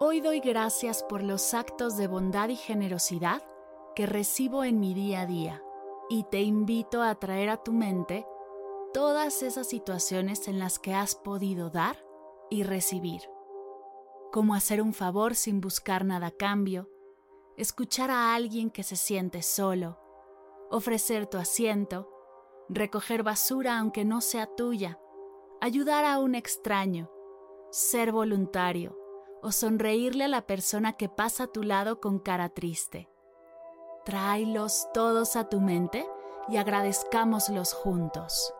Hoy doy gracias por los actos de bondad y generosidad que recibo en mi día a día y te invito a traer a tu mente todas esas situaciones en las que has podido dar y recibir, como hacer un favor sin buscar nada a cambio, escuchar a alguien que se siente solo, ofrecer tu asiento, recoger basura aunque no sea tuya, ayudar a un extraño, ser voluntario, o sonreírle a la persona que pasa a tu lado con cara triste. Tráelos todos a tu mente y agradezcámoslos juntos.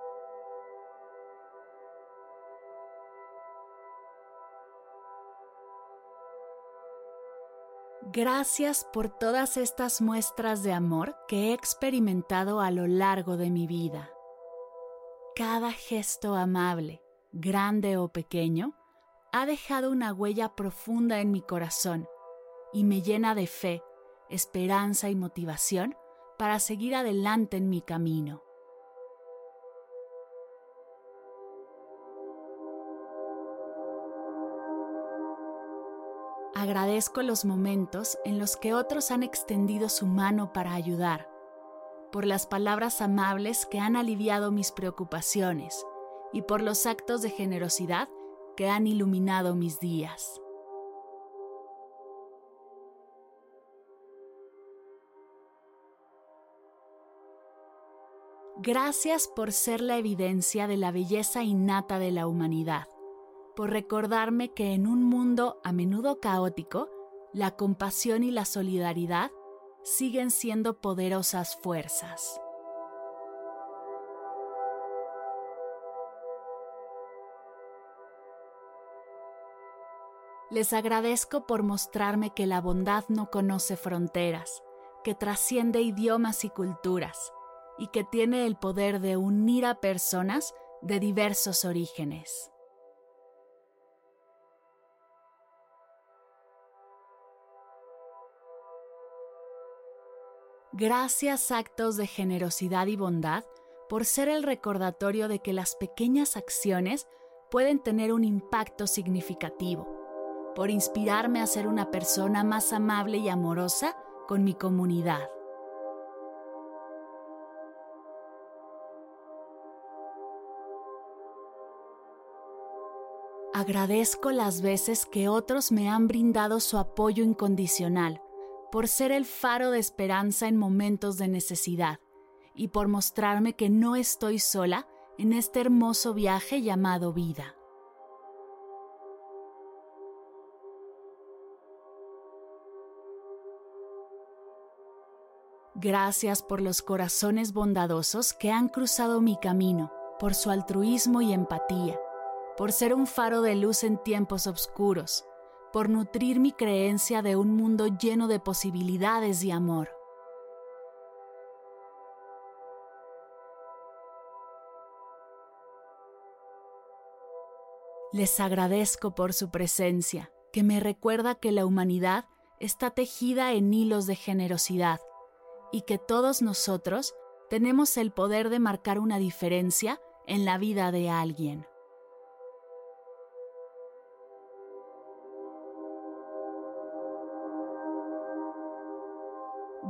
Gracias por todas estas muestras de amor que he experimentado a lo largo de mi vida. Cada gesto amable, grande o pequeño, ha dejado una huella profunda en mi corazón y me llena de fe, esperanza y motivación para seguir adelante en mi camino. Agradezco los momentos en los que otros han extendido su mano para ayudar, por las palabras amables que han aliviado mis preocupaciones y por los actos de generosidad que han iluminado mis días. Gracias por ser la evidencia de la belleza innata de la humanidad, por recordarme que en un mundo a menudo caótico, la compasión y la solidaridad siguen siendo poderosas fuerzas. Les agradezco por mostrarme que la bondad no conoce fronteras, que trasciende idiomas y culturas, y que tiene el poder de unir a personas de diversos orígenes. Gracias actos de generosidad y bondad por ser el recordatorio de que las pequeñas acciones pueden tener un impacto significativo por inspirarme a ser una persona más amable y amorosa con mi comunidad. Agradezco las veces que otros me han brindado su apoyo incondicional, por ser el faro de esperanza en momentos de necesidad y por mostrarme que no estoy sola en este hermoso viaje llamado vida. Gracias por los corazones bondadosos que han cruzado mi camino, por su altruismo y empatía, por ser un faro de luz en tiempos oscuros, por nutrir mi creencia de un mundo lleno de posibilidades y amor. Les agradezco por su presencia, que me recuerda que la humanidad está tejida en hilos de generosidad y que todos nosotros tenemos el poder de marcar una diferencia en la vida de alguien.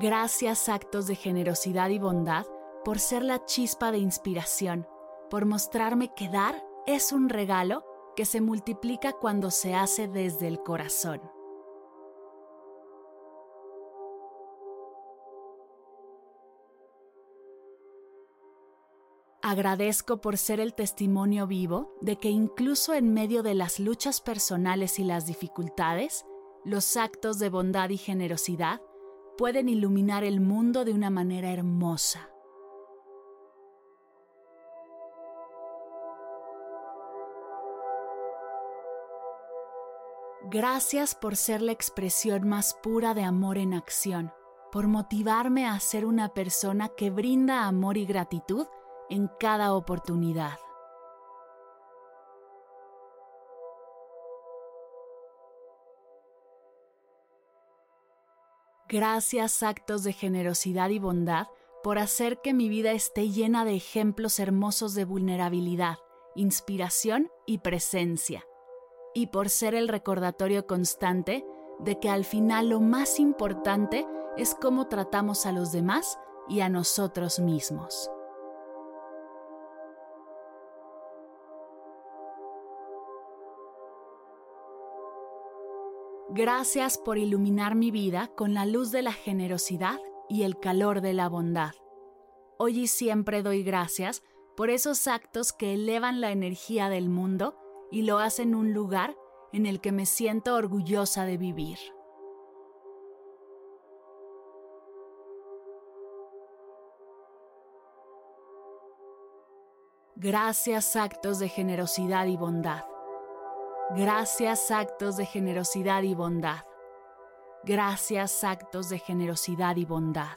Gracias actos de generosidad y bondad por ser la chispa de inspiración, por mostrarme que dar es un regalo que se multiplica cuando se hace desde el corazón. Agradezco por ser el testimonio vivo de que incluso en medio de las luchas personales y las dificultades, los actos de bondad y generosidad pueden iluminar el mundo de una manera hermosa. Gracias por ser la expresión más pura de amor en acción, por motivarme a ser una persona que brinda amor y gratitud en cada oportunidad. Gracias actos de generosidad y bondad por hacer que mi vida esté llena de ejemplos hermosos de vulnerabilidad, inspiración y presencia y por ser el recordatorio constante de que al final lo más importante es cómo tratamos a los demás y a nosotros mismos. Gracias por iluminar mi vida con la luz de la generosidad y el calor de la bondad. Hoy y siempre doy gracias por esos actos que elevan la energía del mundo y lo hacen un lugar en el que me siento orgullosa de vivir. Gracias actos de generosidad y bondad. Gracias actos de generosidad y bondad. Gracias actos de generosidad y bondad.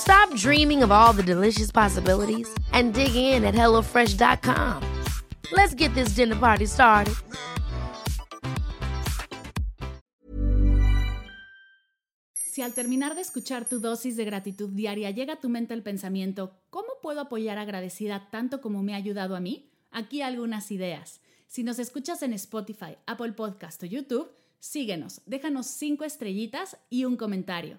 Stop dreaming of all the delicious possibilities and dig in at HelloFresh.com. Let's get this dinner party started. Si al terminar de escuchar tu dosis de gratitud diaria llega a tu mente el pensamiento, ¿cómo puedo apoyar agradecida tanto como me ha ayudado a mí? Aquí algunas ideas. Si nos escuchas en Spotify, Apple Podcast o YouTube, síguenos, déjanos cinco estrellitas y un comentario.